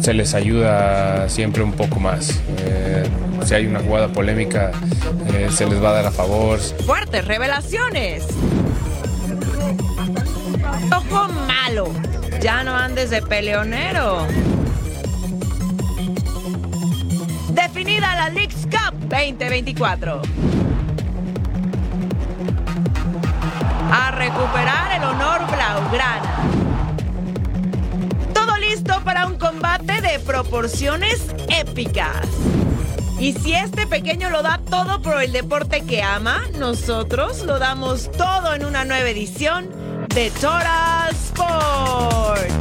Se les ayuda siempre un poco más. Eh, si hay una jugada polémica, eh, se les va a dar a favor. Fuertes revelaciones. Ojo malo. Ya no andes de peleonero. Definida la Leagues Cup 2024. A recuperar el honor blaugrana. Proporciones épicas. Y si este pequeño lo da todo por el deporte que ama, nosotros lo damos todo en una nueva edición de Total Sports.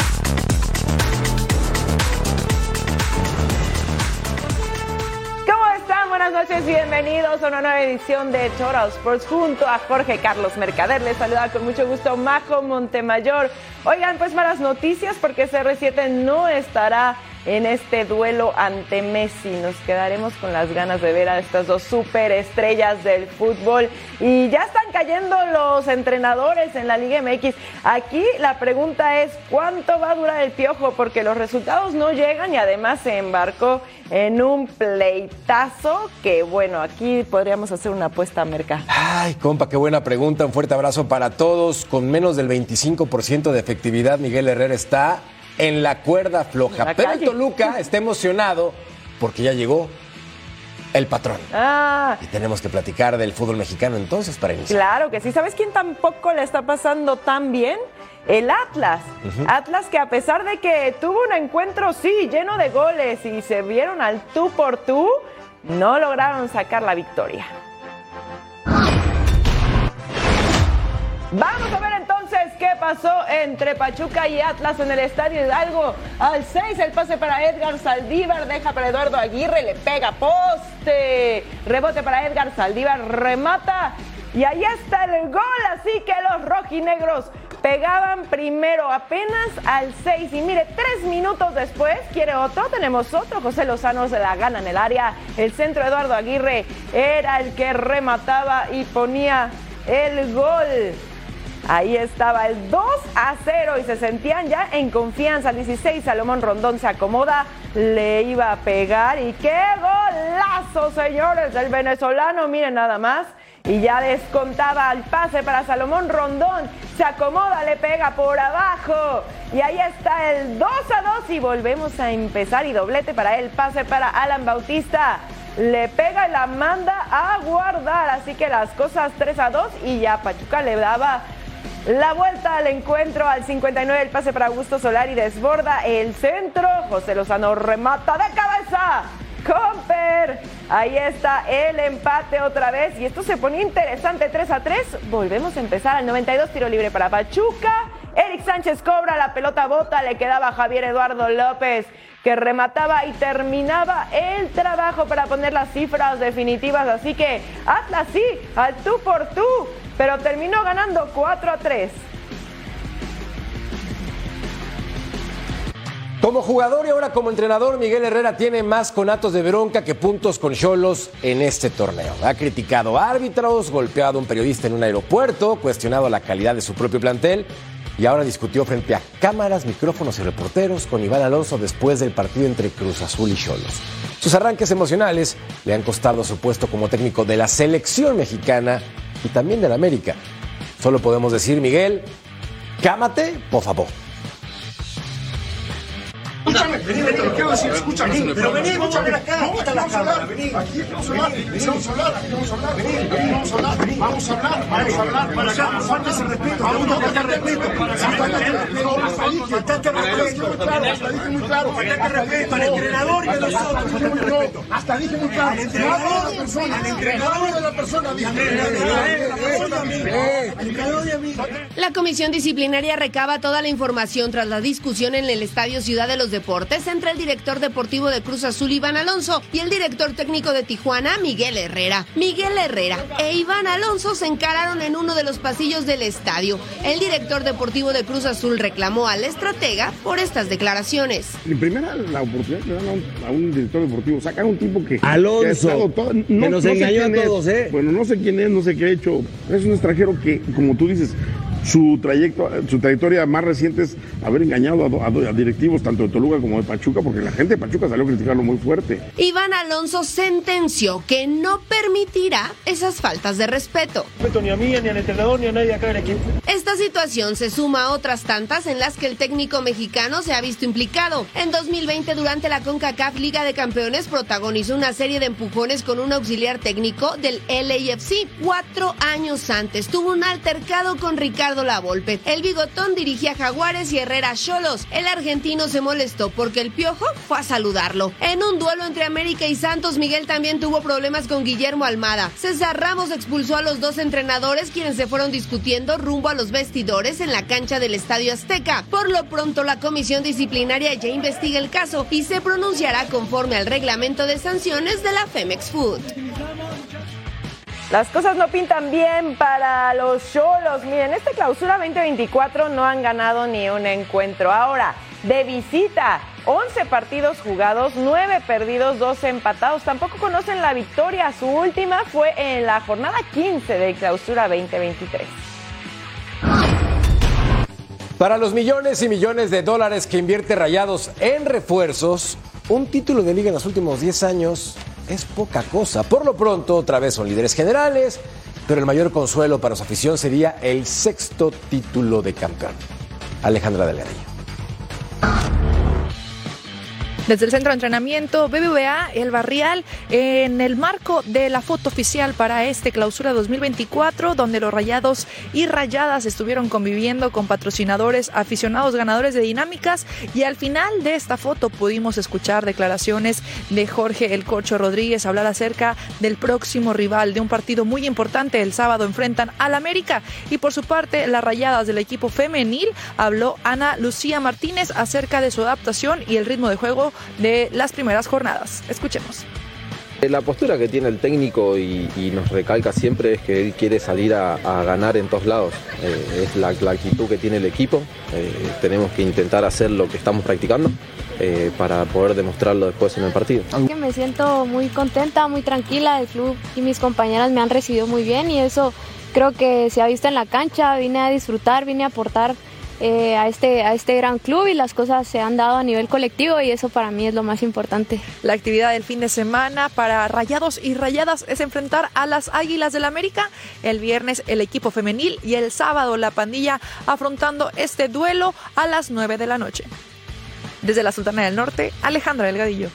¿Cómo están? Buenas noches, bienvenidos a una nueva edición de Total Sports junto a Jorge Carlos Mercader. Les saluda con mucho gusto Majo Montemayor. Oigan, pues malas noticias porque CR7 no estará en este duelo ante Messi. Nos quedaremos con las ganas de ver a estas dos superestrellas del fútbol. Y ya están cayendo los entrenadores en la Liga MX. Aquí la pregunta es, ¿cuánto va a durar el piojo? Porque los resultados no llegan y además se embarcó en un pleitazo que, bueno, aquí podríamos hacer una apuesta a mercado. Ay, compa, qué buena pregunta. Un fuerte abrazo para todos. Con menos del 25% de efectividad, Miguel Herrera está en la cuerda floja. La Pero el. Toluca está emocionado porque ya llegó el patrón. Ah, Y tenemos que platicar del fútbol mexicano entonces para iniciar. Claro que sí. ¿Sabes quién tampoco le está pasando tan bien? El Atlas. Atlas que a pesar de que tuvo un encuentro, sí, lleno de goles y se vieron al tú por tú, no lograron sacar la victoria. Vamos a ver qué pasó entre Pachuca y Atlas en el Estadio Hidalgo. Al 6 el pase para Edgar Saldívar, deja para Eduardo Aguirre, le pega poste. Rebote para Edgar Saldívar, remata. Y ahí está el gol, así que los rojinegros pegaban primero apenas al 6. Y mire, tres minutos después, ¿quiere otro? Tenemos otro. José Lozano se la gana en el área. El centro Eduardo Aguirre era el que remataba y ponía el gol. Ahí estaba el 2 a 0 y se sentían ya en confianza. Al 16 Salomón Rondón se acomoda, le iba a pegar y qué golazo, señores, del venezolano, miren nada más. Y ya descontaba el pase para Salomón Rondón. Se acomoda, le pega por abajo. Y ahí está el 2 a 2 y volvemos a empezar. Y doblete para él, pase para Alan Bautista. Le pega y la manda a guardar. Así que las cosas 3 a 2 y ya Pachuca le daba la vuelta al encuentro al 59, el pase para Augusto Solari desborda el centro. José Lozano remata de cabeza. Comper. Ahí está el empate otra vez. Y esto se pone interesante 3 a 3. Volvemos a empezar al 92, tiro libre para Pachuca. Eric Sánchez cobra la pelota bota, le quedaba Javier Eduardo López que remataba y terminaba el trabajo para poner las cifras definitivas. Así que Atlas sí, al tú por tú, pero terminó ganando 4 a 3. Como jugador y ahora como entrenador, Miguel Herrera tiene más conatos de bronca que puntos con Cholos en este torneo. Ha criticado árbitros, golpeado a un periodista en un aeropuerto, cuestionado la calidad de su propio plantel y ahora discutió frente a cámaras, micrófonos y reporteros con Iván Alonso después del partido entre Cruz Azul y Cholos. Sus arranques emocionales le han costado su puesto como técnico de la selección mexicana y también de la América. Solo podemos decir, Miguel, cámate, por favor. Escúchame, vení, vení, te quiero decir, escúchame. Pero vení, escúchame acá. No, aquí vamos a hablar, vení. Aquí vamos a hablar, vení, vamos a hablar, aquí vamos a hablar. Vení, vení, vamos a hablar, vení, vamos a hablar, vamos a hablar. Para acá, falta el respeto. Vamos a faltar respeto. Falta el respeto. Hasta dije, falta el respeto. Hasta dije muy claro, falta el respeto. Al entrenador y a nosotros. Hasta dije muy claro. Al entrenador, al entrenador de la persona. Dije, al entrenador. La comisión disciplinaria recaba toda la información tras la discusión en el Estadio Ciudad de los Deportes entre el director deportivo de Cruz Azul, Iván Alonso, y el director técnico de Tijuana, Miguel Herrera. Miguel Herrera e Iván Alonso se encararon en uno de los pasillos del estadio. El director deportivo de Cruz Azul reclamó al estratega por estas declaraciones. En primera, la oportunidad que le dan a un, a un director deportivo, sacar a un tipo que. Alonso, todo- que nos sé engañó a es. todos, ¿eh? Bueno, no sé quién es, no sé qué ha hecho. Es un extranjero que, como tú dices, su, trayecto, su trayectoria más reciente es haber engañado a, directivos tanto de Toluca como de Pachuca, porque la gente de Pachuca salió a criticarlo muy fuerte. Iván Alonso sentenció que no permitirá esas faltas de respeto. Ni a mí, ni al entrenador, ni a nadie acá en equipo. Esta situación se suma a otras tantas en las que el técnico mexicano se ha visto implicado. En 2020, durante la CONCACAF Liga de Campeones, protagonizó una serie de empujones con un auxiliar técnico del LAFC. Cuatro años antes tuvo un altercado con Ricardo Lavolpe. El bigotón dirigía Jaguares y Herrera Cholos. El argentino se molestó porque el piojo fue a saludarlo. En un duelo entre América y Santos, Miguel también tuvo problemas con Guillermo Almada. César Ramos expulsó a los dos entrenadores quienes se fueron discutiendo rumbo a los vestidores en la cancha del Estadio Azteca. Por lo pronto, la comisión disciplinaria ya investiga el caso y se pronunciará conforme al reglamento de sanciones de la Femex Food. Las cosas no pintan bien para los Cholos. Miren, esta clausura 2024 no han ganado ni un encuentro. Ahora, de visita, 11 partidos jugados, 9 perdidos, 12 empatados. Tampoco conocen la victoria. Su última fue en la jornada 15 de clausura 2023. Para los millones y millones de dólares que invierte Rayados en refuerzos, un título de liga en los últimos 10 años es poca cosa. Por lo pronto, otra vez son líderes generales, pero el mayor consuelo para su afición sería el sexto título de campeón. Alejandra Delgadillo. Desde el centro de entrenamiento BBVA El Barrial en el marco de la foto oficial para este clausura 2024 donde los rayados y rayadas estuvieron conviviendo con patrocinadores aficionados ganadores de dinámicas y al final de esta foto pudimos escuchar declaraciones de Jorge El Corcho Rodríguez hablar acerca del próximo rival de un partido muy importante el sábado enfrentan al América y por su parte las rayadas del equipo femenil habló Ana Lucía Martínez acerca de su adaptación y el ritmo de juego de las primeras jornadas. Escuchemos. Eh, la postura que tiene el técnico y, nos recalca siempre es que él quiere salir a, ganar en todos lados. Eh, es la, actitud que tiene el equipo. Eh, tenemos que intentar hacer lo que estamos practicando para poder demostrarlo después en el partido. Me siento muy contenta, muy tranquila. El club y mis compañeras me han recibido muy bien y eso creo que se ha visto en la cancha. Vine a disfrutar, vine a aportar eh, a, este, a este gran club y las cosas se han dado a nivel colectivo y eso para mí es lo más importante. La actividad del fin de semana para Rayados y Rayadas es enfrentar a las Águilas del América. El viernes el equipo femenil y el sábado la pandilla afrontando este duelo a las 9 de la noche. Desde la Sultana del Norte, Alejandra Delgadillo.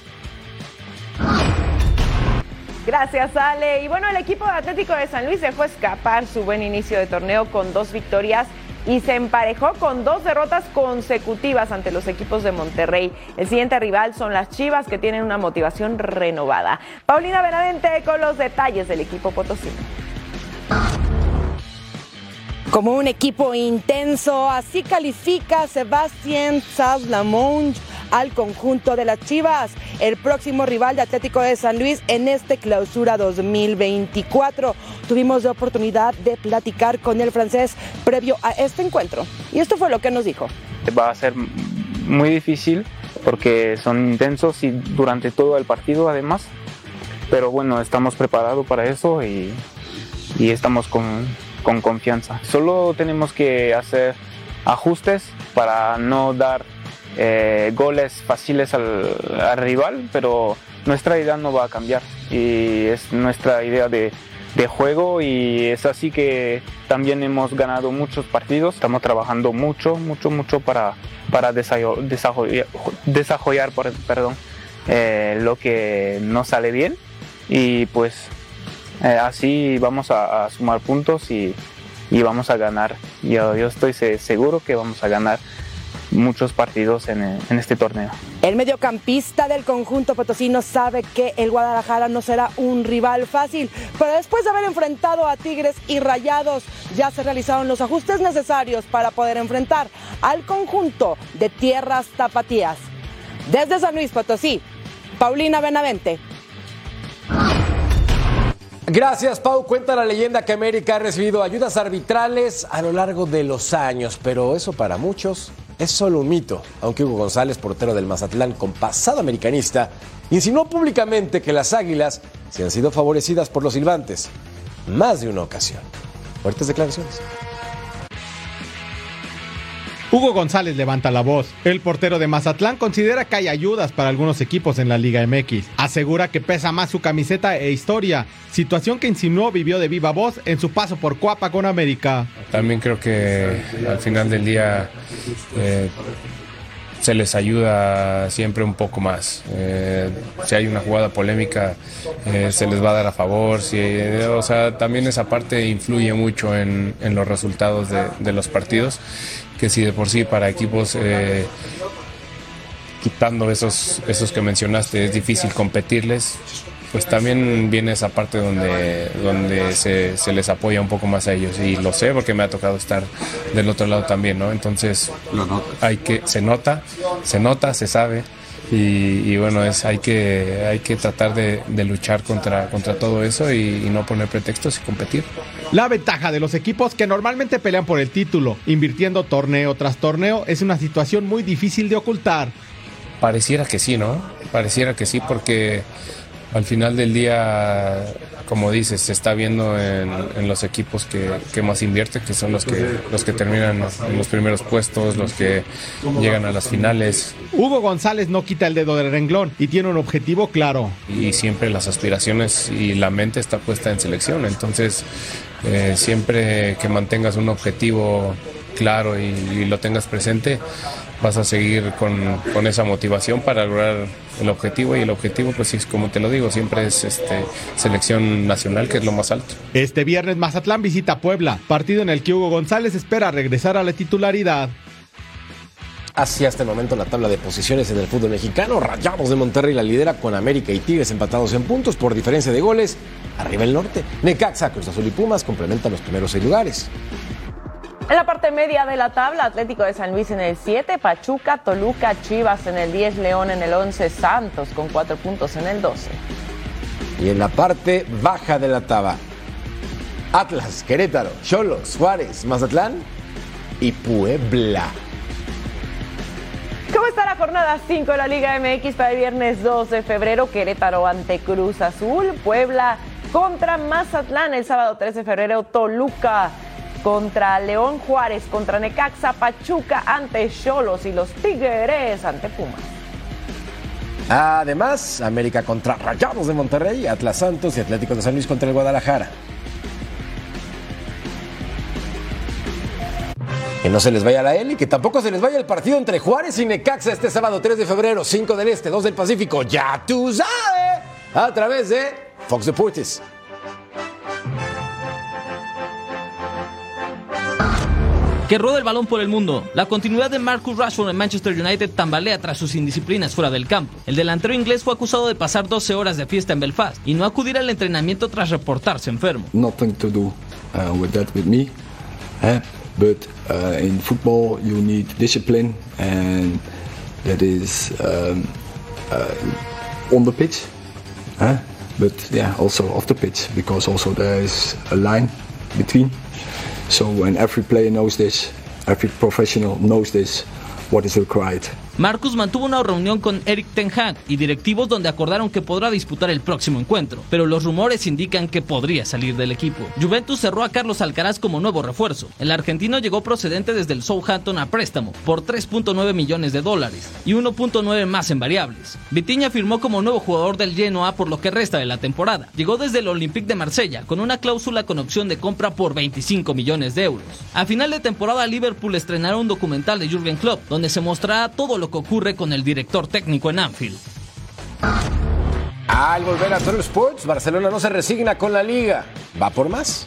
Gracias, Ale. Y bueno, el equipo Atlético de San Luis dejó escapar su buen inicio de torneo con dos victorias y se emparejó con dos derrotas consecutivas ante los equipos de Monterrey. El siguiente rival son las Chivas que tienen una motivación renovada. Paulina Benavente con los detalles del equipo potosino. Como un equipo intenso, así califica Sebastián Saslamonge al conjunto de las Chivas, el próximo rival de Atlético de San Luis en este clausura 2024. Tuvimos la oportunidad de platicar con el francés previo a este encuentro y esto fue lo que nos dijo. Va a ser muy difícil porque son intensos y durante todo el partido además, pero bueno, estamos preparados para eso y, estamos con, con confianza. Solo tenemos que hacer ajustes para no dar eh, goles fáciles al, rival, pero nuestra idea no va a cambiar. Y es nuestra idea de, juego y es así que también hemos ganado muchos partidos, estamos trabajando mucho, mucho, mucho para, para desarrollar, desarrollar, perdón, eh, lo que no sale bien. Y pues eh, así vamos a, sumar puntos y, y, vamos a ganar. Yo, yo estoy seguro que vamos a ganar muchos partidos en, este torneo. El mediocampista del conjunto potosino sabe que el Guadalajara no será un rival fácil, pero después de haber enfrentado a Tigres y Rayados, ya se realizaron los ajustes necesarios para poder enfrentar al conjunto de tierras tapatías. Desde San Luis Potosí, Paulina Benavente. Gracias, Pau. Cuenta la leyenda que América ha recibido ayudas arbitrales a lo largo de los años, pero eso para muchos es solo un mito, aunque Hugo González, portero del Mazatlán con pasado americanista, insinuó públicamente que las Águilas se han sido favorecidas por los silbantes más de una ocasión. Fuertes declaraciones. Hugo González levanta la voz. El portero de Mazatlán considera que hay ayudas para algunos equipos en la Liga MX. Asegura que pesa más su camiseta e historia, situación que insinuó vivió de viva voz en su paso por Cuapa con América. También creo que al final del día eh, se les ayuda siempre un poco más. Eh, si hay una jugada polémica, eh, se les va a dar a favor. Si, o sea, también esa parte influye mucho en, los resultados de los partidos que si de por sí para equipos eh, quitando esos, esos que mencionaste es difícil competirles, pues también viene esa parte donde, donde se, se, les apoya un poco más a ellos. Y lo sé porque me ha tocado estar del otro lado también, ¿no? Entonces hay que, se nota, se nota, se sabe y, y, bueno, es, hay, que, hay que tratar de, de luchar contra, contra todo eso y, y, no poner pretextos y competir. La ventaja de los equipos que normalmente pelean por el título, invirtiendo torneo tras torneo, es una situación muy difícil de ocultar. Pareciera que sí, ¿no? Pareciera que sí porque al final del día, como dices, se está viendo en, en los equipos que, que, más invierte, que son los que, los que terminan en los primeros puestos, los que llegan a las finales. Hugo González no quita el dedo del renglón y tiene un objetivo claro. Y siempre las aspiraciones y la mente está puesta en selección, entonces eh, siempre que mantengas un objetivo claro y, y lo tengas presente, vas a seguir con, con, esa motivación para lograr el objetivo y el objetivo pues es como te lo digo siempre es este selección nacional que es lo más alto. Este viernes Mazatlán visita Puebla, partido en el que Hugo González espera regresar a la titularidad. Hacia este momento la tabla de posiciones en el fútbol mexicano, Rayados de Monterrey la lidera con América y Tigres empatados en puntos por diferencia de goles. Arriba el norte, Necaxa, Cruz Azul y Pumas complementan los primeros seis lugares. En la parte media de la tabla, Atlético de San Luis en el 7, Pachuca, Toluca, Chivas en el 10, León en el 11, Santos con 4 puntos en el 12. Y en la parte baja de la tabla, Atlas, Querétaro, Cholos, Juárez, Mazatlán y Puebla. ¿Cómo está la jornada 5 de la Liga MX para el viernes 2 de febrero? Querétaro ante Cruz Azul, Puebla contra Mazatlán el sábado 3 de febrero, Toluca contra León Juárez, contra Necaxa, Pachuca ante Cholos y los Tigres ante Pumas. Además, América contra Rayados de Monterrey, Atlas Santos y Atlético de San Luis contra el Guadalajara. Que no se les vaya la L y que tampoco se les vaya el partido entre Juárez y Necaxa este sábado 3 de febrero, 5 del Este, 2 del Pacífico. Ya tú sabes, a través de Fox Deportes. Que roda el balón por el mundo. La continuidad de Marcus Rashford en Manchester United tambalea tras sus indisciplinas fuera del campo. El delantero inglés fue acusado de pasar 12 horas de fiesta en Belfast y no acudir al entrenamiento tras reportarse enfermo. Nothing to do uh, with that with me, eh? but uh, in football you need discipline and that is um, uh, on the pitch, eh? but yeah also off the pitch because also there is a line between. So when every player knows this, every professional knows this, what is required. Marcus mantuvo una reunión con Eric Ten Hag y directivos donde acordaron que podrá disputar el próximo encuentro, pero los rumores indican que podría salir del equipo. Juventus cerró a Carlos Alcaraz como nuevo refuerzo. El argentino llegó procedente desde el Southampton a préstamo por 3.9 millones de dólares y 1.9 más en variables. Vitiña firmó como nuevo jugador del Genoa por lo que resta de la temporada. Llegó desde el Olympique de Marsella con una cláusula con opción de compra por 25 millones de euros. A final de temporada Liverpool estrenará un documental de Jürgen Klopp donde se mostrará todo lo que ocurre con el director técnico en Anfield. Al volver a Total Sports, Barcelona no se resigna con la liga. ¿Va por más?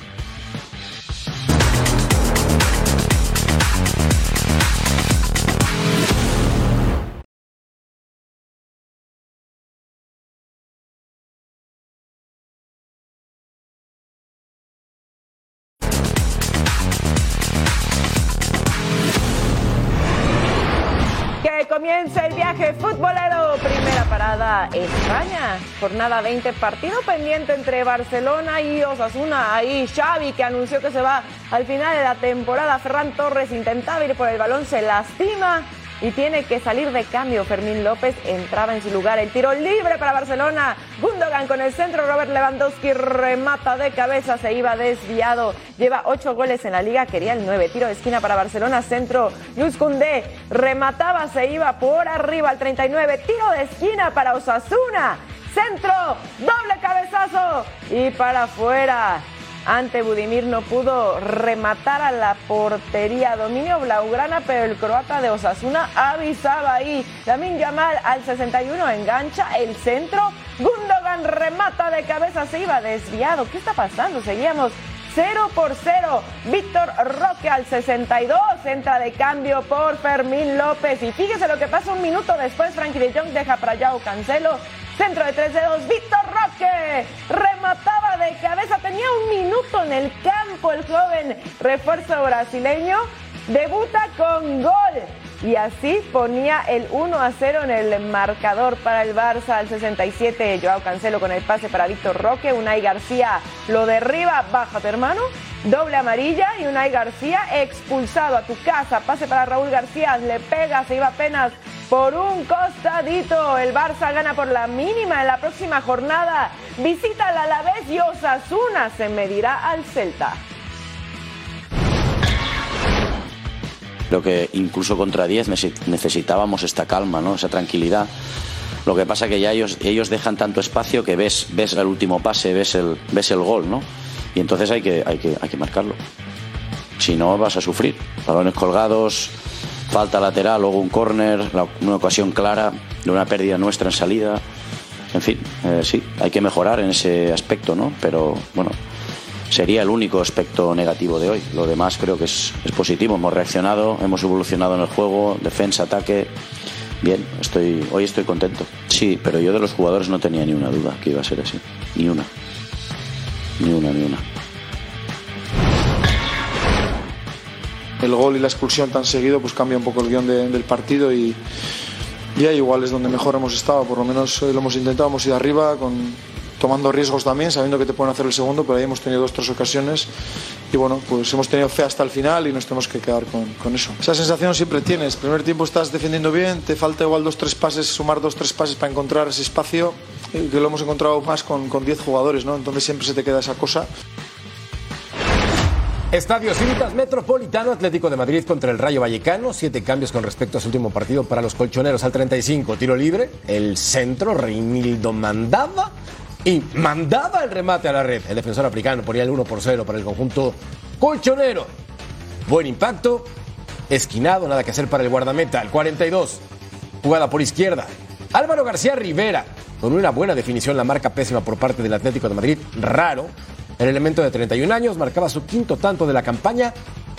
El viaje futbolero. Primera parada, España. Jornada 20, partido pendiente entre Barcelona y Osasuna. Ahí Xavi que anunció que se va al final de la temporada. Ferran Torres intentaba ir por el balón, se lastima. Y tiene que salir de cambio. Fermín López entraba en su lugar. El tiro libre para Barcelona. Gundogan con el centro. Robert Lewandowski remata de cabeza. Se iba desviado. Lleva ocho goles en la liga. Quería el nueve. Tiro de esquina para Barcelona. Centro. Luis Cundé remataba. Se iba por arriba al 39. Tiro de esquina para Osasuna. Centro. Doble cabezazo. Y para afuera ante Budimir no pudo rematar a la portería. Dominio Blaugrana, pero el croata de Osasuna avisaba ahí. Lamin Yamal al 61 engancha el centro. Gundogan remata de cabeza, se iba desviado. ¿Qué está pasando? Seguíamos 0 por 0. Víctor Roque al 62 entra de cambio por Fermín López. Y fíjese lo que pasa un minuto después. Frankie de Jong deja para Yao Cancelo. Centro de tres dedos, Víctor Roque. Remataba de cabeza, tenía un minuto en el campo el joven refuerzo brasileño, debuta con gol y así ponía el 1 a 0 en el marcador para el Barça al 67. Joao Cancelo con el pase para Víctor Roque, Unai García lo derriba, bájate hermano, doble amarilla y Unai García expulsado a tu casa, pase para Raúl García, le pega, se iba apenas por un costadito. El Barça gana por la mínima en la próxima jornada. Visita al Alavés y Osasuna se medirá al Celta. Creo que incluso contra 10 necesitábamos esta calma, ¿no? esa tranquilidad. Lo que pasa que ya ellos, ellos dejan tanto espacio que ves, ves el último pase, ves el, ves el gol, ¿no? Y entonces hay que, hay, que, hay que marcarlo. Si no, vas a sufrir. Balones colgados, falta lateral, luego un córner, una ocasión clara de una pérdida nuestra en salida. En fin, eh, sí, hay que mejorar en ese aspecto, ¿no? Pero bueno, sería el único aspecto negativo de hoy. Lo demás creo que es, positivo. Hemos reaccionado, hemos evolucionado en el juego, defensa, ataque. Bien, estoy, hoy estoy contento. Sí, pero yo de los jugadores no tenía ni una duda que iba a ser así. Ni una. Ni una, ni una. el gol y la expulsión tan seguido pues cambia un poco el guion de- del partido y, y ahí igual es donde mejor hemos estado, por lo menos eh, lo hemos intentado, hemos ido arriba con, tomando riesgos también, sabiendo que te pueden hacer el segundo, pero ahí hemos tenido dos, tres ocasiones y bueno, pues hemos tenido fe hasta el final y nos tenemos que quedar con, con eso. Esa sensación siempre tienes, primer tiempo estás defendiendo bien, te falta igual dos, tres pases, sumar dos, tres pases para encontrar ese espacio, eh, que lo hemos encontrado más con, con 10 jugadores, ¿no? entonces siempre se te queda esa cosa. Estadio Civitas Metropolitano Atlético de Madrid contra el Rayo Vallecano. Siete cambios con respecto a su último partido para los colchoneros al 35. Tiro libre. El centro, Reinildo mandaba y mandaba el remate a la red. El defensor africano ponía el 1 por 0 para el conjunto colchonero. Buen impacto. Esquinado, nada que hacer para el guardameta. El 42. Jugada por izquierda. Álvaro García Rivera. Con una buena definición, la marca pésima por parte del Atlético de Madrid. Raro. El elemento de 31 años marcaba su quinto tanto de la campaña,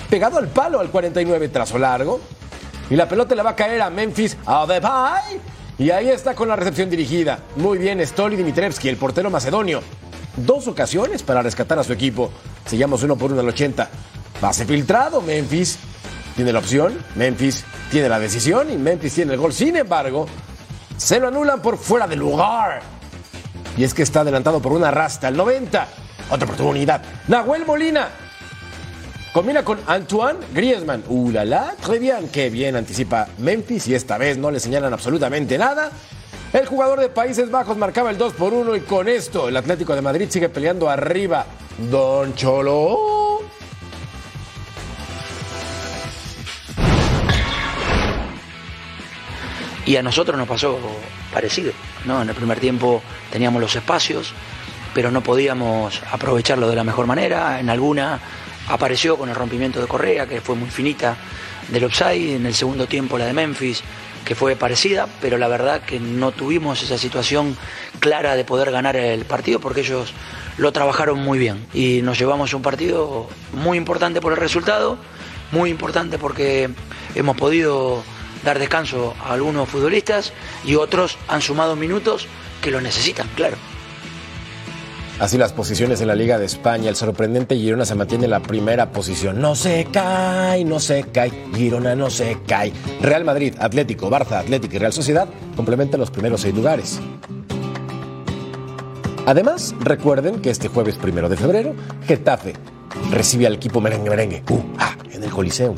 pegado al palo al 49 trazo largo. Y la pelota le va a caer a Memphis Depay. Y ahí está con la recepción dirigida. Muy bien, Stoli Dimitrevski, el portero macedonio. Dos ocasiones para rescatar a su equipo. Seguimos uno por uno al 80. Pase filtrado, Memphis. Tiene la opción, Memphis tiene la decisión y Memphis tiene el gol. Sin embargo, se lo anulan por fuera de lugar. Y es que está adelantado por una rasta al 90. Otra oportunidad. Nahuel Molina. Combina con Antoine Griezmann. Uh, la, la, très bien. Qué bien anticipa Memphis y esta vez no le señalan absolutamente nada. El jugador de Países Bajos marcaba el 2 por 1 y con esto el Atlético de Madrid sigue peleando arriba. Don Cholo. Y a nosotros nos pasó parecido, ¿no? En el primer tiempo teníamos los espacios, pero no podíamos aprovecharlo de la mejor manera. En alguna apareció con el rompimiento de Correa, que fue muy finita del offside. En el segundo tiempo la de Memphis, que fue parecida, pero la verdad que no tuvimos esa situación clara de poder ganar el partido porque ellos lo trabajaron muy bien. Y nos llevamos un partido muy importante por el resultado, muy importante porque hemos podido dar descanso a algunos futbolistas y otros han sumado minutos que lo necesitan, claro. Así las posiciones en la Liga de España. El sorprendente Girona se mantiene en la primera posición. No se cae, no se cae. Girona no se cae. Real Madrid, Atlético, Barça, Atlético y Real Sociedad complementan los primeros seis lugares. Además, recuerden que este jueves primero de febrero, Getafe recibe al equipo merengue merengue uh, ah, en el. Siguen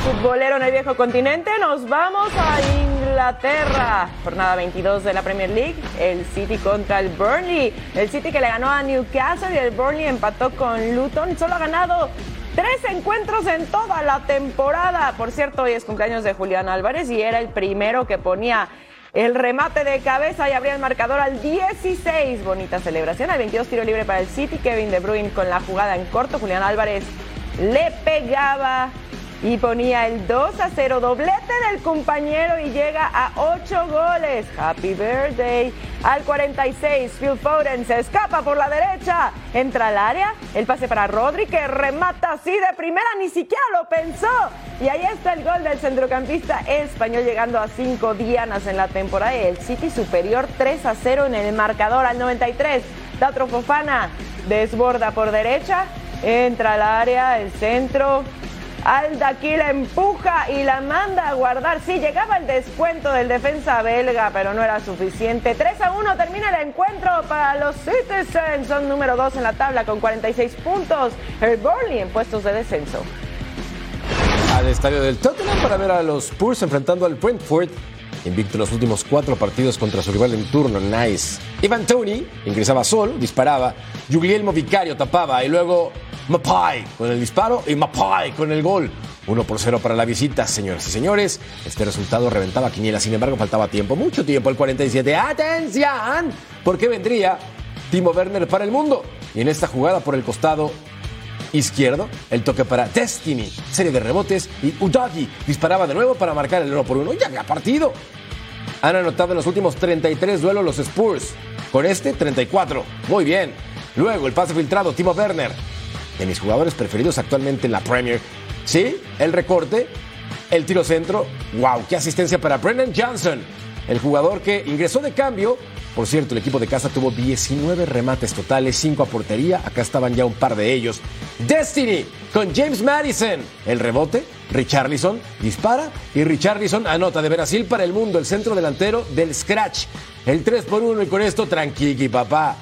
futbolero en el viejo continente, nos vamos a Inglaterra. Jornada 22 de la Premier League, el City contra el Burnley. El City que le ganó a Newcastle y el Burnley empató con Luton. Solo ha ganado tres encuentros en toda la temporada. Por cierto, hoy es cumpleaños de Julián Álvarez y era el primero que ponía el remate de cabeza y abría el marcador al 16. Bonita celebración. Al 22 tiro libre para el City. Kevin De Bruyne con la jugada en corto. Julián Álvarez le pegaba y ponía el 2 a 0, doblete del compañero y llega a 8 goles. Happy birthday. Al 46, Phil Foden se escapa por la derecha, entra al área, el pase para Rodri que remata así de primera, ni siquiera lo pensó. Y ahí está el gol del centrocampista español llegando a 5 dianas en la temporada el City superior 3 a 0 en el marcador al 93. Tatro Fofana desborda por derecha, entra al área, el centro, Alda aquí la empuja y la manda a guardar. Sí, llegaba el descuento del defensa belga, pero no era suficiente. 3 a 1 termina el encuentro para los Citizens. Son número 2 en la tabla con 46 puntos. El Burnley en puestos de descenso. Al estadio del Tottenham para ver a los Spurs enfrentando al Brentford. Invicto los últimos cuatro partidos contra su rival en turno, Nice. Ivan Tony ingresaba solo, disparaba. Guglielmo Vicario tapaba y luego Mapai con el disparo y Mapai con el gol. 1 por 0 para la visita, señoras y señores. Este resultado reventaba Quiniela, sin embargo, faltaba tiempo, mucho tiempo, el 47. ¡Atención! Porque vendría Timo Werner para el mundo. Y en esta jugada por el costado izquierdo, el toque para Destiny, serie de rebotes y Udagi disparaba de nuevo para marcar el 1 por 1. Ya había partido. Han anotado en los últimos 33 duelos los Spurs. Con este, 34. Muy bien. Luego el pase filtrado, Timo Werner de mis jugadores preferidos actualmente en la Premier. Sí, el recorte, el tiro centro. ¡Wow! ¡Qué asistencia para Brendan Johnson! El jugador que ingresó de cambio. Por cierto, el equipo de casa tuvo 19 remates totales, 5 a portería. Acá estaban ya un par de ellos. Destiny con James Madison. El rebote, Richarlison dispara y Richarlison anota de Brasil para el mundo, el centro delantero del Scratch. El 3 por 1 y con esto tranquili, papá.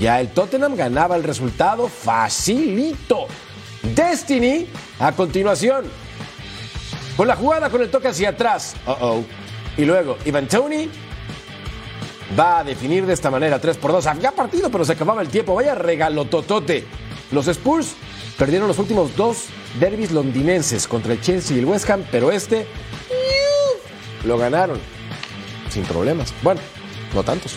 Ya el Tottenham ganaba el resultado facilito. Destiny a continuación. Con la jugada con el toque hacia atrás. Uh -oh. Y luego Ivan Tony va a definir de esta manera 3 por 2. Había partido, pero se acababa el tiempo. Vaya regalo totote. Los Spurs perdieron los últimos dos derbis londinenses contra el Chelsea y el West Ham, pero este lo ganaron sin problemas. Bueno, no tantos.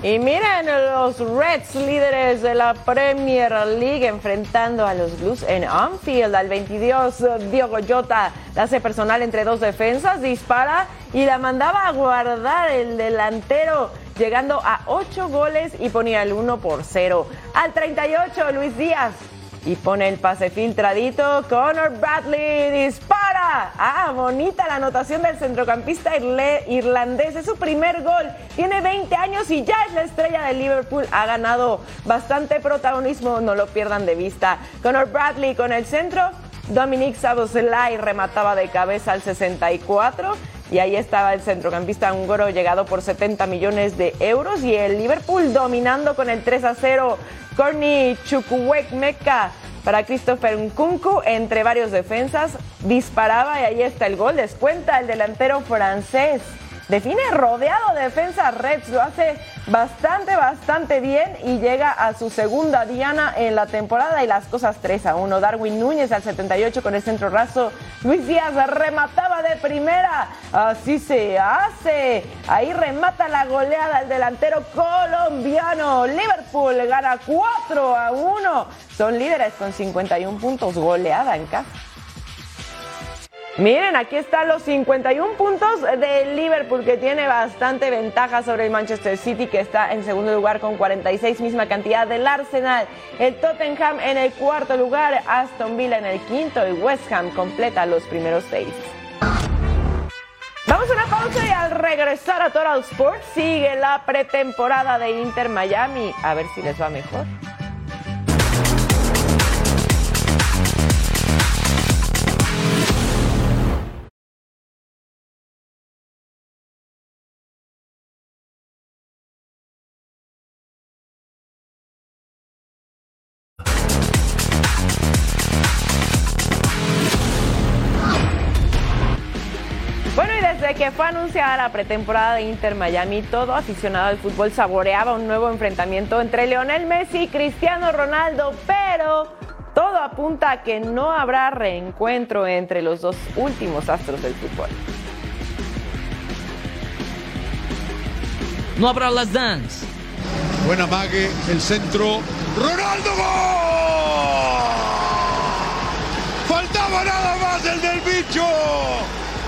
Y miren los Reds, líderes de la Premier League, enfrentando a los Blues en Anfield. Al 22, Diogo Jota hace personal entre dos defensas, dispara y la mandaba a guardar el delantero, llegando a 8 goles y ponía el 1 por 0. Al 38, Luis Díaz y pone el pase filtradito. Connor Bradley dispara. Ah, bonita la anotación del centrocampista irlandés. Es su primer gol. Tiene 20 años y ya es la estrella de Liverpool. Ha ganado bastante protagonismo. No lo pierdan de vista. Connor Bradley con el centro. Dominic Saboselay remataba de cabeza al 64. Y ahí estaba el centrocampista húngaro llegado por 70 millones de euros. Y el Liverpool dominando con el 3 a 0. Corny Chukwuemeka para Christopher Nkunku entre varios defensas. Disparaba y ahí está el gol. Descuenta el delantero francés. Define rodeado de defensa Reds, lo hace bastante, bastante bien y llega a su segunda diana en la temporada y las cosas 3 a 1. Darwin Núñez al 78 con el centro raso. Luis Díaz remataba de primera. Así se hace. Ahí remata la goleada el delantero colombiano. Liverpool gana 4 a 1. Son líderes con 51 puntos. Goleada en casa. Miren, aquí están los 51 puntos de Liverpool, que tiene bastante ventaja sobre el Manchester City, que está en segundo lugar con 46, misma cantidad del Arsenal. El Tottenham en el cuarto lugar, Aston Villa en el quinto y West Ham completa los primeros seis. Vamos a una pausa y al regresar a Total Sports sigue la pretemporada de Inter Miami. A ver si les va mejor. Desde que fue anunciada la pretemporada de Inter Miami, todo aficionado al fútbol saboreaba un nuevo enfrentamiento entre Lionel Messi y Cristiano Ronaldo, pero todo apunta a que no habrá reencuentro entre los dos últimos astros del fútbol. No habrá las dance. Buena mague, el centro. ¡Ronaldo gol! Faltaba nada más el del bicho.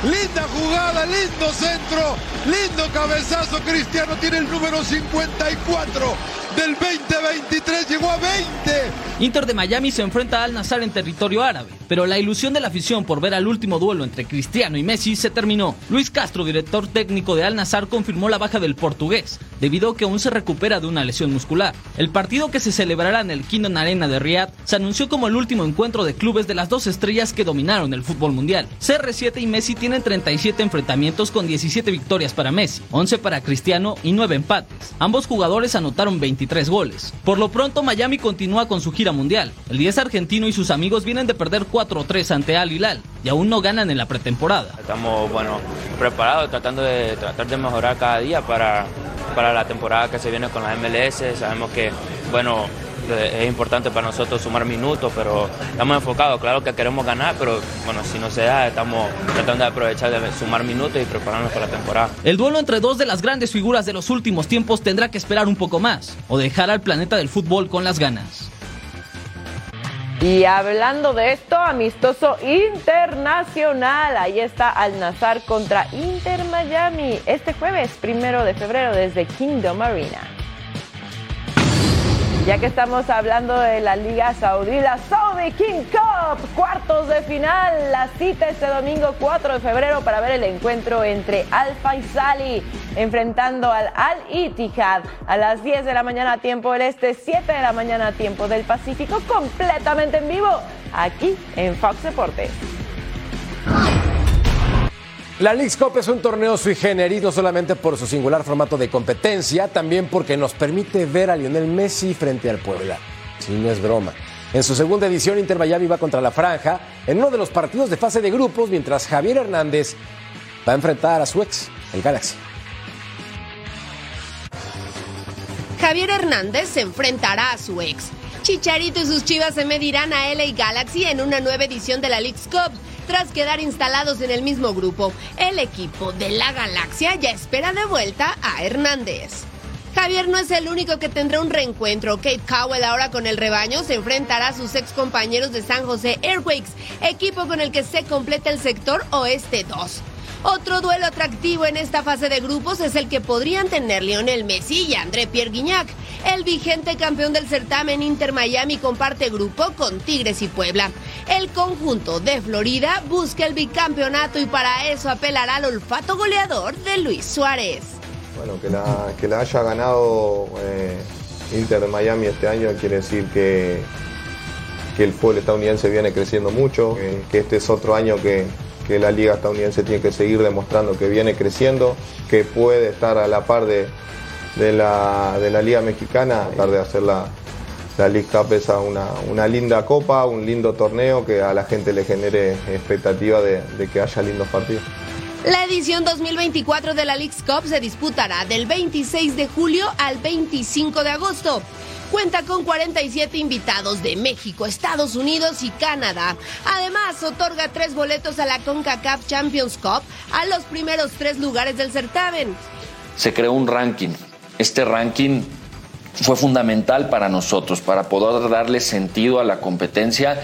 Linda jugada, lindo centro, lindo cabezazo. Cristiano tiene el número 54 del 2023, llegó a 20. Inter de Miami se enfrenta al Nazar en territorio árabe, pero la ilusión de la afición por ver al último duelo entre Cristiano y Messi se terminó. Luis Castro, director técnico de Al Nazar, confirmó la baja del portugués, debido a que aún se recupera de una lesión muscular. El partido que se celebrará en el Kingdom Arena de Riyadh se anunció como el último encuentro de clubes de las dos estrellas que dominaron el fútbol mundial. CR7 y Messi tienen 37 enfrentamientos con 17 victorias para Messi, 11 para Cristiano y 9 empates. Ambos jugadores anotaron 23 goles. Por lo pronto, Miami continúa con su gira mundial. El 10 argentino y sus amigos vienen de perder 4-3 ante Al Hilal y aún no ganan en la pretemporada. Estamos, bueno, preparados, tratando de tratar de mejorar cada día para, para la temporada que se viene con la MLS. Sabemos que, bueno, es importante para nosotros sumar minutos, pero estamos enfocados. Claro que queremos ganar, pero bueno, si no se da, estamos tratando de aprovechar de sumar minutos y prepararnos para la temporada. El duelo entre dos de las grandes figuras de los últimos tiempos tendrá que esperar un poco más o dejar al planeta del fútbol con las ganas. Y hablando de esto, amistoso internacional. Ahí está Al Nazar contra Inter Miami este jueves, primero de febrero, desde Kingdom Arena. Ya que estamos hablando de la Liga Saudí, la Saudi King Cup, cuartos de final, la cita este domingo 4 de febrero para ver el encuentro entre Al Faisali enfrentando al Al Ittihad a las 10 de la mañana tiempo del Este, 7 de la mañana tiempo del Pacífico, completamente en vivo aquí en Fox Deportes. La Leagues Cup es un torneo sui generis no solamente por su singular formato de competencia, también porque nos permite ver a Lionel Messi frente al Puebla. Si no es broma. En su segunda edición, Inter Miami va contra la Franja en uno de los partidos de fase de grupos, mientras Javier Hernández va a enfrentar a su ex, el Galaxy. Javier Hernández se enfrentará a su ex. Chicharito y sus chivas se medirán a LA Galaxy en una nueva edición de la Leagues Cup. Tras quedar instalados en el mismo grupo, el equipo de la Galaxia ya espera de vuelta a Hernández. Javier no es el único que tendrá un reencuentro. Kate Cowell ahora con el rebaño se enfrentará a sus ex compañeros de San José Airquakes, equipo con el que se completa el sector Oeste 2. Otro duelo atractivo en esta fase de grupos es el que podrían tener Lionel Messi y André Pierre Guignac. El vigente campeón del certamen Inter Miami comparte grupo con Tigres y Puebla. El conjunto de Florida busca el bicampeonato y para eso apelará al olfato goleador de Luis Suárez. Bueno, que la, que la haya ganado eh, Inter Miami este año quiere decir que, que el fútbol estadounidense viene creciendo mucho, que este es otro año que, que la liga estadounidense tiene que seguir demostrando que viene creciendo, que puede estar a la par de, la, de la liga mexicana, tratar de hacer la, la League Cup es una, una linda copa, un lindo torneo que a la gente le genere expectativa de, de que haya lindos partidos. La edición 2024 de la Leagues Cup se disputará del 26 de julio al 25 de agosto. Cuenta con 47 invitados de México, Estados Unidos y Canadá. Además, otorga tres boletos a la CONCACAF Champions Cup a los primeros tres lugares del certamen. Se creó un ranking. Este ranking fue fundamental para nosotros, para poder darle sentido a la competencia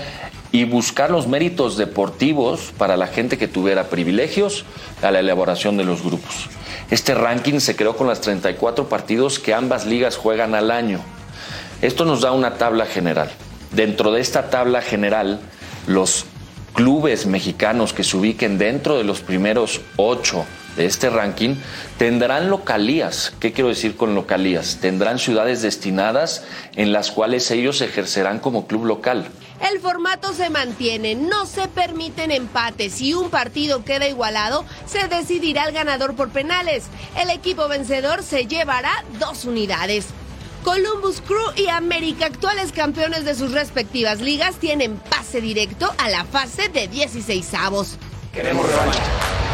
y buscar los méritos deportivos para la gente que tuviera privilegios a la elaboración de los grupos. Este ranking se creó con las 34 partidos que ambas ligas juegan al año. Esto nos da una tabla general. Dentro de esta tabla general, los clubes mexicanos que se ubiquen dentro de los primeros ocho de este ranking tendrán localías. ¿Qué quiero decir con localías? Tendrán ciudades destinadas en las cuales ellos ejercerán como club local. El formato se mantiene, no se permiten empates. Si un partido queda igualado, se decidirá el ganador por penales. El equipo vencedor se llevará dos unidades. Columbus Crew y América, actuales campeones de sus respectivas ligas, tienen pase directo a la fase de 16 avos. Queremos revancha.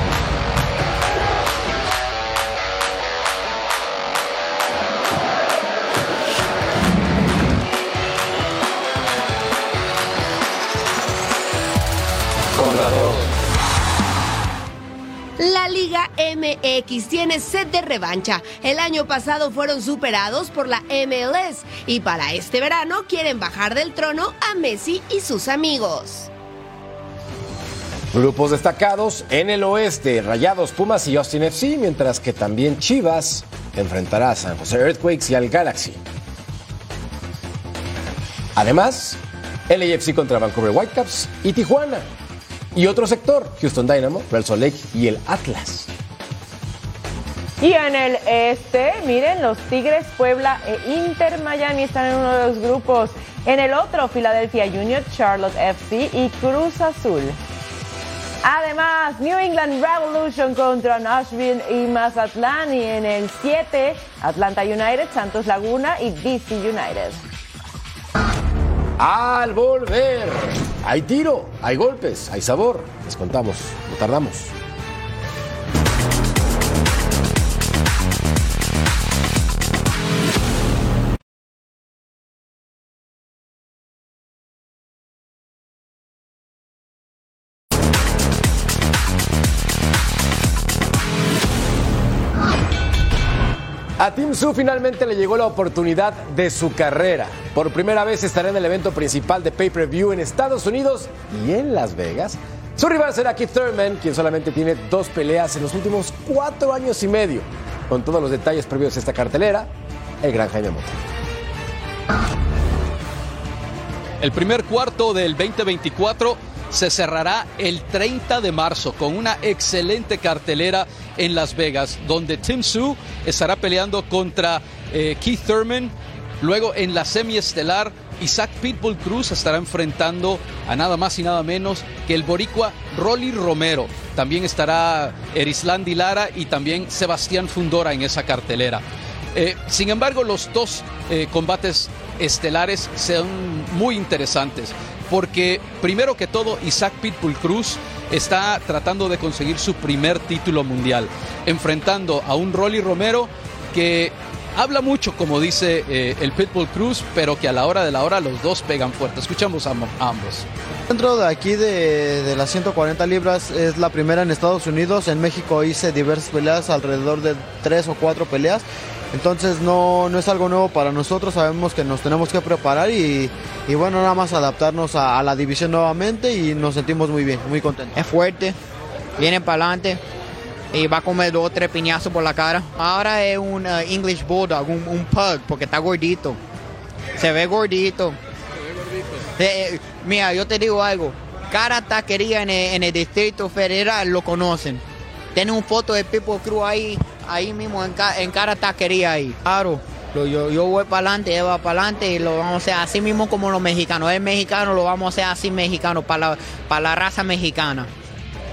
MX tiene sed de revancha. El año pasado fueron superados por la MLS y para este verano quieren bajar del trono a Messi y sus amigos. Grupos destacados en el oeste, Rayados, Pumas y Austin FC, mientras que también Chivas enfrentará a San José Earthquakes y al Galaxy. Además, LAFC contra Vancouver Whitecaps y Tijuana. Y otro sector, Houston Dynamo, Real Lake y el Atlas. Y en el este, miren, los Tigres, Puebla e Inter Miami están en uno de los grupos. En el otro, Philadelphia Union, Charlotte FC y Cruz Azul. Además, New England Revolution contra Nashville y Mazatlán. Y en el 7, Atlanta United, Santos Laguna y DC United. Al volver, hay tiro, hay golpes, hay sabor. Les contamos, no tardamos. A Tim Su finalmente le llegó la oportunidad de su carrera. Por primera vez estará en el evento principal de pay-per-view en Estados Unidos y en Las Vegas. Su rival será Keith Thurman, quien solamente tiene dos peleas en los últimos cuatro años y medio. Con todos los detalles previos de esta cartelera, el gran Jaime. El primer cuarto del 2024 se cerrará el 30 de marzo con una excelente cartelera en Las Vegas, donde Tim Su estará peleando contra eh, Keith Thurman. Luego en la semiestelar, Isaac Pitbull Cruz estará enfrentando a nada más y nada menos que el boricua Rolly Romero. También estará Erislandi Lara y también Sebastián Fundora en esa cartelera. Eh, sin embargo, los dos eh, combates estelares son muy interesantes porque primero que todo Isaac Pitbull Cruz está tratando de conseguir su primer título mundial, enfrentando a un Rolly Romero que habla mucho, como dice eh, el Pitbull Cruz, pero que a la hora de la hora los dos pegan fuerte. Escuchamos a, ambos. Dentro de aquí de, de, las 140 libras es la primera en Estados Unidos. En México hice diversas peleas, alrededor de tres o cuatro peleas. Entonces no, no es algo nuevo para nosotros, sabemos que nos tenemos que preparar y, y bueno, nada más adaptarnos a, la división nuevamente y nos sentimos muy bien, muy contentos. Es fuerte, viene para adelante y va a comer dos o tres piñazos por la cara. Ahora es un uh, English Bulldog, un, un, pug, porque está gordito. Se ve gordito. Se ve gordito. Eh, mira, yo te digo algo, cada taquería en el, en el Distrito Federal lo conocen. Tiene un foto de Pipo Cruz ahí ahí mismo en, ca en cada taquería ahí. Claro, yo, voy para adelante, él va para adelante y lo vamos a hacer así mismo como los mexicanos. Es mexicano, lo vamos a hacer así mexicano, para la, raza mexicana.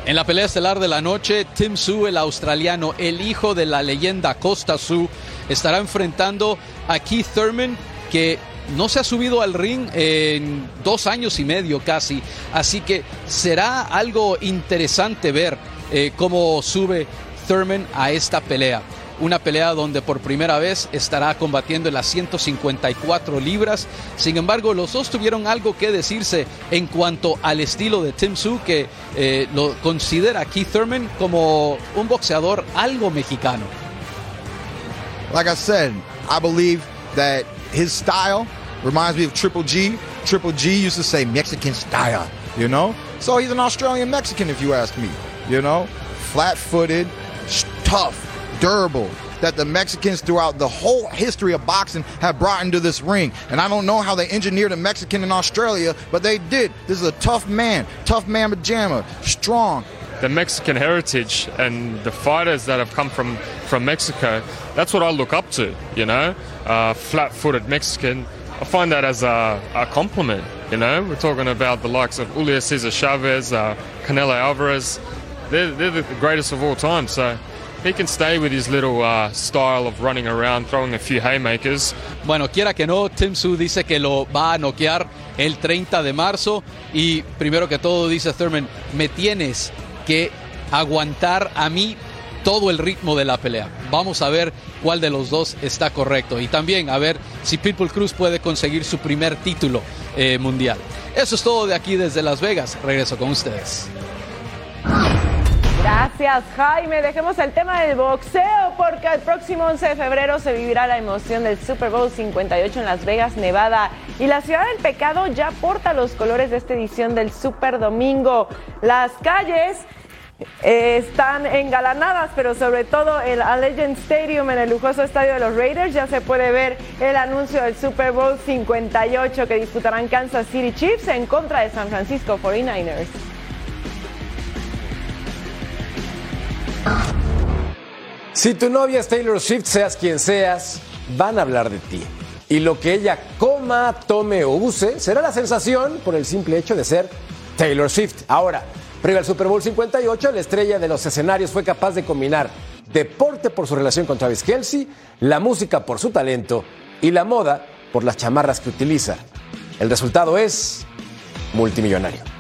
En la pelea estelar de la noche, Tim Su, el australiano, el hijo de la leyenda Costa Su, estará enfrentando a Keith Thurman, que no se ha subido al ring en dos años y medio casi. Así que será algo interesante ver eh, cómo sube Thurman a esta pelea. Una pelea donde por primera vez estará combatiendo en las 154 libras. Sin embargo, los dos tuvieron algo que decirse en cuanto al estilo de Tim Su, que eh, lo considera Keith Thurman como un boxeador algo mexicano. Like I said, I believe that his style reminds me of Triple G. Triple G used to say Mexican style, you know? So he's an Australian Mexican, if you ask me, you know? Flat footed, tough, durable that the Mexicans throughout the whole history of boxing have brought into this ring. And I don't know how they engineered a Mexican in Australia, but they did. This is a tough man, tough man pajama, strong. The Mexican heritage and the fighters that have come from, from Mexico, that's what I look up to, you know? Uh, Flat footed Mexican. I find that as a, a, compliment, you know? We're talking about the likes of Julio Cesar Chavez, uh, Canelo Alvarez. They're, they're the greatest of all time, so he can stay with his little style of running around, throwing a few haymakers. Bueno, quiera que no, Tim Su dice que lo va a noquear el 30 de marzo y primero que todo dice Thurman, me tienes que aguantar a mí todo el ritmo de la pelea. Vamos a ver cuál de los dos está correcto y también a ver si Pitbull Cruz puede conseguir su primer título eh, mundial. Eso es todo de aquí desde Las Vegas. Regreso con ustedes. Gracias. Jaime. Dejemos el tema del boxeo porque el próximo 11 de febrero se vivirá la emoción del Super Bowl 58 en Las Vegas, Nevada. Y la ciudad del pecado ya porta los colores de esta edición del Super Domingo. Las calles eh, están engalanadas, pero sobre todo el Allegiant Stadium en el lujoso estadio de los Raiders ya se puede ver el anuncio del Super Bowl 58 que disputarán Kansas City Chiefs en contra de San Francisco 49ers. Si tu novia es Taylor Swift, seas quien seas, van a hablar de ti. Y lo que ella coma, tome o use será la sensación por el simple hecho de ser Taylor Swift. Ahora, previo al Super Bowl 58, la estrella de los escenarios fue capaz de combinar deporte por su relación con Travis Kelsey, la música por su talento y la moda por las chamarras que utiliza. El resultado es multimillonario.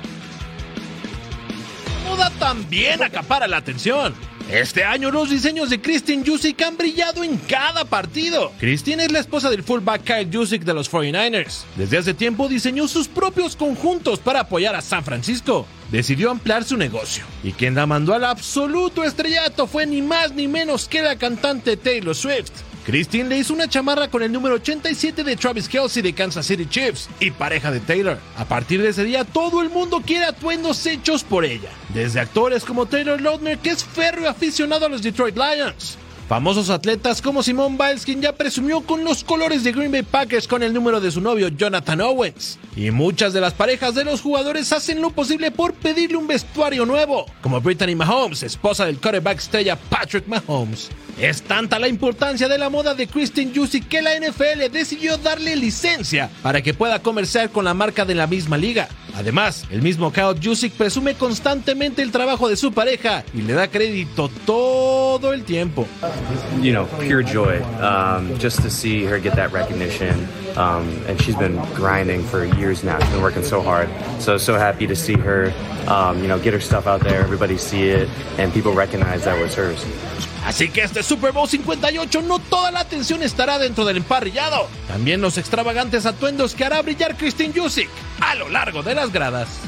También acapara la atención. Este año los diseños de Christine Jusic han brillado en cada partido. Christine es la esposa del fullback Kyle Jusic de los 49ers. Desde hace tiempo diseñó sus propios conjuntos para apoyar a San Francisco. Decidió ampliar su negocio. Y quien la mandó al absoluto estrellato fue ni más ni menos que la cantante Taylor Swift. Christine le hizo una chamarra con el número 87 de Travis Kelsey de Kansas City Chiefs y pareja de Taylor. A partir de ese día, todo el mundo quiere atuendos hechos por ella. Desde actores como Taylor Lautner, que es férreo aficionado a los Detroit Lions. Famosos atletas como Simone Biles, quien ya presumió con los colores de Green Bay Packers con el número de su novio Jonathan Owens. Y muchas de las parejas de los jugadores hacen lo posible por pedirle un vestuario nuevo, como Brittany Mahomes, esposa del quarterback estrella Patrick Mahomes. Es tanta la importancia de la moda de Christine Jusic que la NFL decidió darle licencia para que pueda comerciar con la marca de la misma liga. Además, el mismo Kyle Jusic presume constantemente el trabajo de su pareja y le da crédito todo el tiempo. You know, pure joy um, just to see her get that recognition. Um, and she's been grinding for years now. She's been working so hard. So, so happy to see her, um, you know, get her stuff out there, everybody see it, and people recognize that was hers. Así que este Super Bowl 58 no toda la atención estará dentro del emparrillado. También los extravagantes atuendos que hará brillar Christine Jusic a lo largo de las gradas.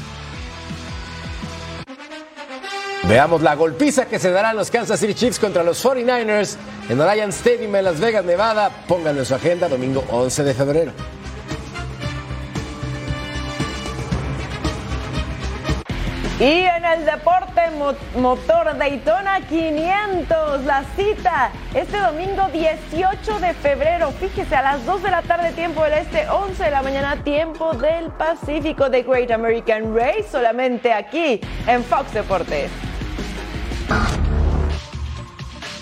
Veamos la golpiza que se darán los Kansas City Chiefs contra los 49ers en Allianz Stadium en Las Vegas, Nevada. Pónganlo en su agenda domingo 11 de febrero. Y en el deporte mo- motor Daytona 500, la cita este domingo 18 de febrero, fíjese a las 2 de la tarde tiempo del este, 11 de la mañana tiempo del Pacífico de Great American Race, solamente aquí en Fox Deportes.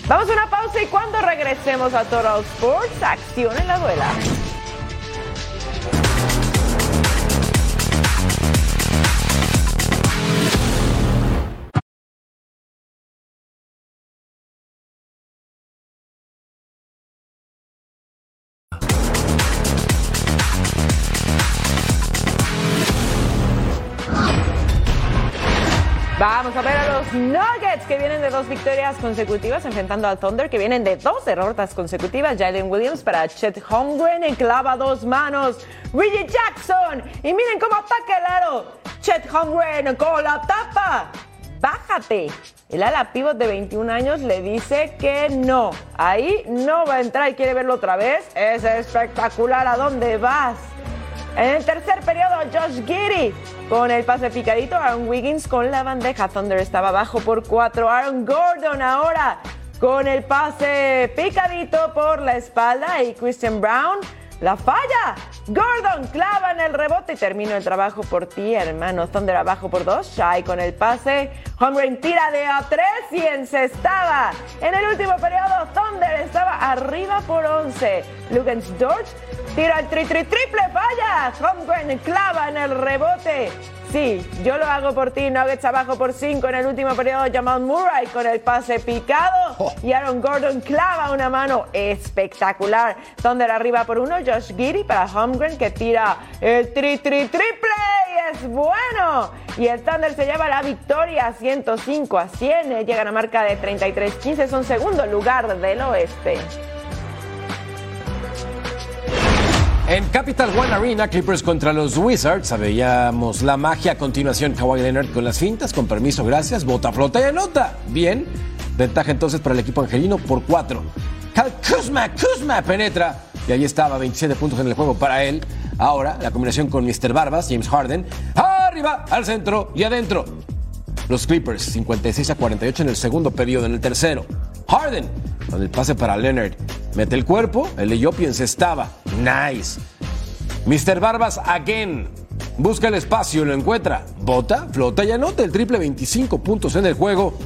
Vamos a una pausa y cuando regresemos a Total Sports, acción en la duela. Dos victorias consecutivas enfrentando al Thunder que vienen de dos derrotas consecutivas. Jalen Williams para Chet Holmgren en clava dos manos. Reggie Jackson y miren cómo ataca el aro. Chet Holmgren con la tapa. Bájate. El ala pivot de 21 años le dice que no. Ahí no va a entrar y quiere verlo otra vez. Es espectacular. ¿A dónde vas? En el tercer periodo, Josh Giddy con el pase picadito. Aaron Wiggins con la bandeja. Thunder estaba abajo por cuatro. Aaron Gordon ahora con el pase picadito por la espalda. Y Christian Brown la falla. Gordon clava en el rebote y termino el trabajo por ti, hermano. Thunder abajo por dos. Shai con el pase. Holmgren tira de a tres y encestaba. En el último periodo, Thunder estaba arriba por 11. Lugans Dort tira el tri, tri, triple falla. Holmgren clava en el rebote. Sí, yo lo hago por ti. Nuggets abajo por 5 en el último periodo. Jamal Murray con el pase picado. Y Aaron Gordon clava una mano espectacular. Thunder arriba por uno. Josh Giddy para Holmgren que tira el tri, tri, triple. Y es bueno. Y el Thunder se lleva la victoria 105 a 100. Llega a la marca de 33-15. Son segundo lugar del oeste. En Capital One Arena, Clippers contra los Wizards. Veíamos la magia a continuación. Kawhi Leonard con las fintas. Con permiso, gracias. Bota, flota y anota. Bien. Ventaja entonces para el equipo angelino por cuatro. Cal Kuzma, Kuzma penetra. Y ahí estaba, 27 puntos en el juego para él. Ahora, la combinación con Mr. Barbas, James Harden. Arriba, al centro y adentro. Los Clippers, 56 a 48 en el segundo periodo. En el tercero, Harden, con el pase para Leonard. Mete el cuerpo, el layup y encestaba. Nice. Mr. Barbas again. Busca el espacio, lo encuentra. Bota, flota y anota el triple 25 puntos en el juego.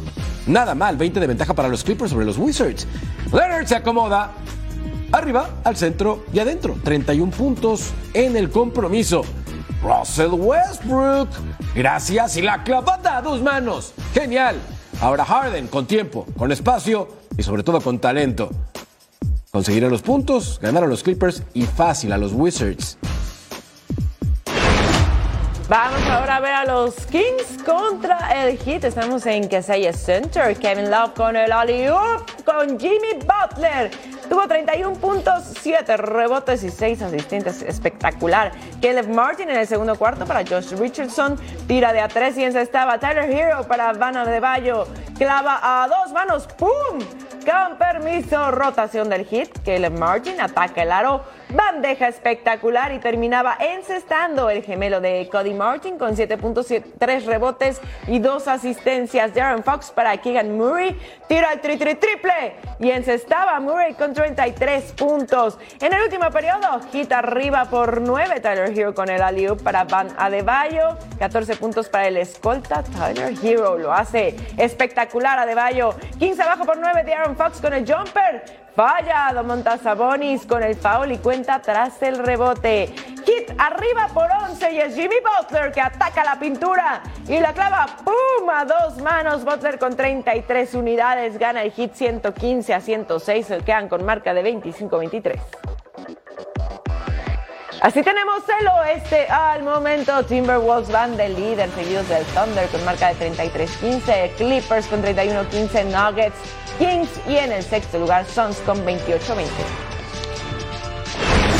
Nada mal, 20 de ventaja para los Clippers sobre los Wizards. Leonard se acomoda. Arriba, al centro y adentro. 31 puntos en el compromiso. Russell Westbrook. Gracias y la clavada a dos manos. Genial. Ahora Harden con tiempo, con espacio y sobre todo con talento. Conseguirán los puntos, ganar a los Clippers y fácil a los Wizards. Vamos ahora a ver a los Kings contra el Heat. Estamos en Casella Center. Kevin Love con el alley con Jimmy Butler. Tuvo 31 puntos, 7 rebotes y 6 asistentes. Espectacular. Caleb Martin en el segundo cuarto para Josh Richardson. Tira de a 3 y encestaba Tyler Hero para Vanna de Bayo. Clava a dos manos. ¡Pum! Con permiso, rotación del hit. Caleb Martin ataca el aro. Bandeja espectacular y terminaba encestando el gemelo de Cody Martin con 7 puntos, 3 rebotes y 2 asistencias. Darren Fox para Keegan Murray. Tira el tri, tri triple y encestaba Murray con 33 puntos. En el último periodo, hit arriba por 9. Tyler Hero con el alley para Van Adebayo. 14 puntos para el escolta. Tyler Hero lo hace espectacular Adebayo. 15 abajo por 9 de Aaron Fox con el jumper. Falla Domantas Sabonis con el foul y cuenta tras el rebote. Hit arriba por 11 y es Jimmy Butler que ataca la pintura y la clava ¡pum! dos manos. Butler con 33 unidades gana el hit 115 a 106. Se quedan con marca de 25-23. Así tenemos el oeste al momento. Timberwolves van de líder, seguidos del Thunder con marca de 33-15. Clippers con 31-15. Nuggets, Kings y en el sexto lugar Suns con 28-20.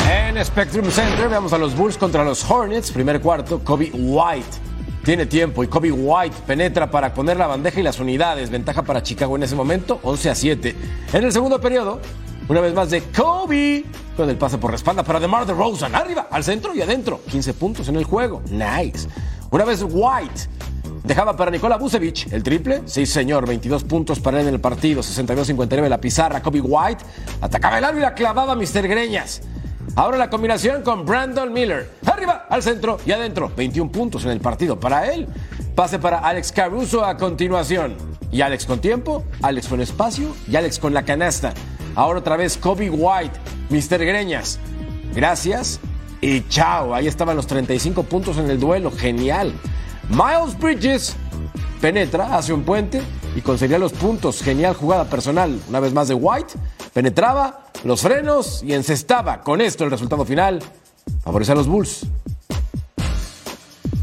En Spectrum Center veamos a los Bulls contra los Hornets. Primer cuarto, Kobe White. Tiene tiempo y Kobe White penetra para poner la bandeja y las unidades. Ventaja para Chicago en ese momento, 11 a 7. En el segundo periodo, una vez más de Kobe. Con el pase por la espalda para DeMar DeRozan. Arriba, al centro y adentro. 15 puntos en el juego. Nice. Una vez White. Dejaba para Nikola Vucevic el triple. Sí, señor. 22 puntos para él en el partido. 62-59 la pizarra. Kobe White. Atacaba el aro y la clavaba Mr. Greñas. Ahora la combinación con Brandon Miller. Arriba, al centro y adentro. 21 puntos en el partido para él. Pase para Alex Caruso a continuación. Y Alex con tiempo, Alex con espacio y Alex con la canasta. Ahora otra vez Kobe White, Mr. Greñas. Gracias y chao. Ahí estaban los 35 puntos en el duelo. Genial. Miles Bridges penetra, hace un puente y conseguía los puntos. Genial jugada personal. Una vez más de White. Penetraba, los frenos y encestaba. Con esto el resultado final favorece a los Bulls.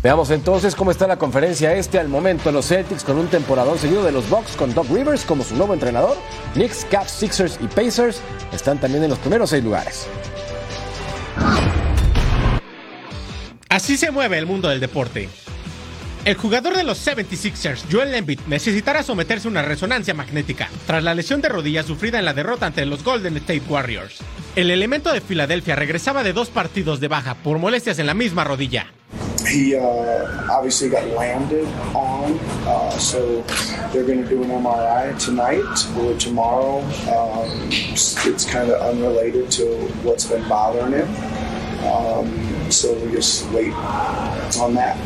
Veamos entonces cómo está la conferencia este al momento. Los Celtics con un temporadón seguido de los Bucks con Doc Rivers como su nuevo entrenador. Knicks, Caps, Sixers y Pacers están también en los primeros seis lugares. Así se mueve el mundo del deporte. El jugador de los 76ers, Joel Embiid, necesitará someterse a una resonancia magnética tras la lesión de rodilla sufrida en la derrota ante los Golden State Warriors. El elemento de Filadelfia regresaba de dos partidos de baja por molestias en la misma rodilla. He uh, obviously got landed on, uh, so they're going to do an MRI tonight or tomorrow. Um, it's kind of unrelated to what's been bothering him, um, so we just wait on that.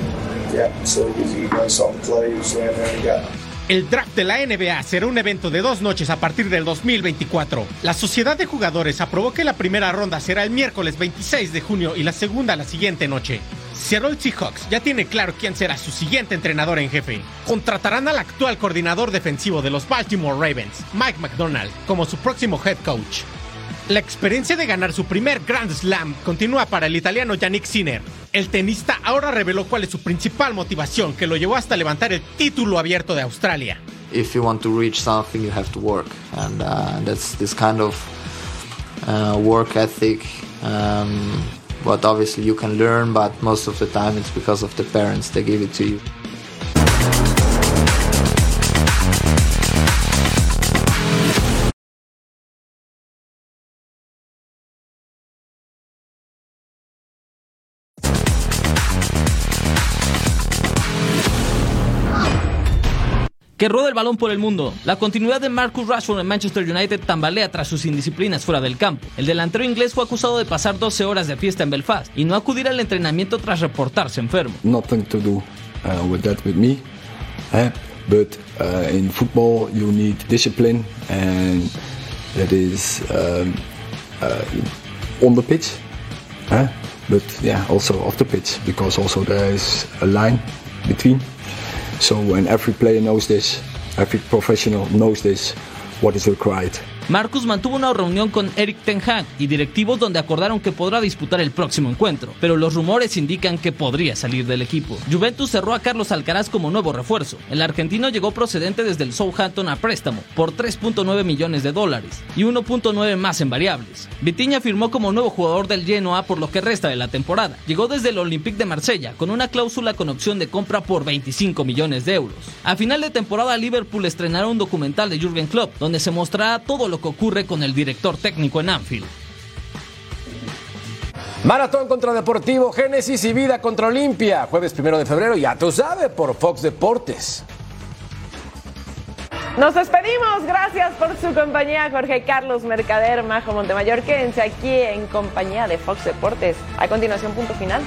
Yeah, so you guys saw the play, he was laying there and got El draft de la NBA será un evento de dos noches a partir del 2024. La sociedad de jugadores aprobó que la primera ronda será el miércoles 26 de junio y la segunda la siguiente noche. Seattle Seahawks ya tiene claro quién será su siguiente entrenador en jefe. Contratarán al actual coordinador defensivo de los Baltimore Ravens, Mike McDonald, como su próximo head coach. La experiencia de ganar su primer Grand Slam continúa para el italiano Yannick Sinner. El tenista ahora reveló cuál es su principal motivación que lo llevó hasta levantar el título abierto de Australia. if you want to reach something you have to work and uh, that's this kind of uh, work ethic. Um, but obviously you can learn, but most of the time it's because of the parents that give it to you. Que el balón por el mundo. La continuidad de Marcus Rashford en Manchester United tambalea tras sus indisciplinas fuera del campo. El delantero inglés fue acusado de pasar 12 horas de fiesta en Belfast y no acudir al entrenamiento tras reportarse enfermo. Nothing to do uh, with that with me, eh? but uh, in football you need discipline and that is um, uh, on the pitch, eh? but yeah also off the pitch because also there is a line between. So when every player knows this, every professional knows this, what is required. Marcus mantuvo una reunión con Eric Ten Hag y directivos donde acordaron que podrá disputar el próximo encuentro, pero los rumores indican que podría salir del equipo. Juventus cerró a Carlos Alcaraz como nuevo refuerzo. El argentino llegó procedente desde el Southampton a préstamo por 3.9 millones de dólares y 1.9 más en variables. Vitiña firmó como nuevo jugador del Genoa por lo que resta de la temporada. Llegó desde el Olympique de Marsella con una cláusula con opción de compra por 25 millones de euros. A final de temporada Liverpool estrenará un documental de Jürgen Klopp donde se mostrará todo lo que ocurre con el director técnico en Anfield. Maratón contra Deportivo, Génesis y Vida contra Olimpia. Jueves primero de febrero, ya tú sabes, por Fox Deportes. Nos despedimos. Gracias por su compañía, Jorge Carlos Mercader, Majo Montemayor. Quédense aquí en compañía de Fox Deportes. A continuación, punto final.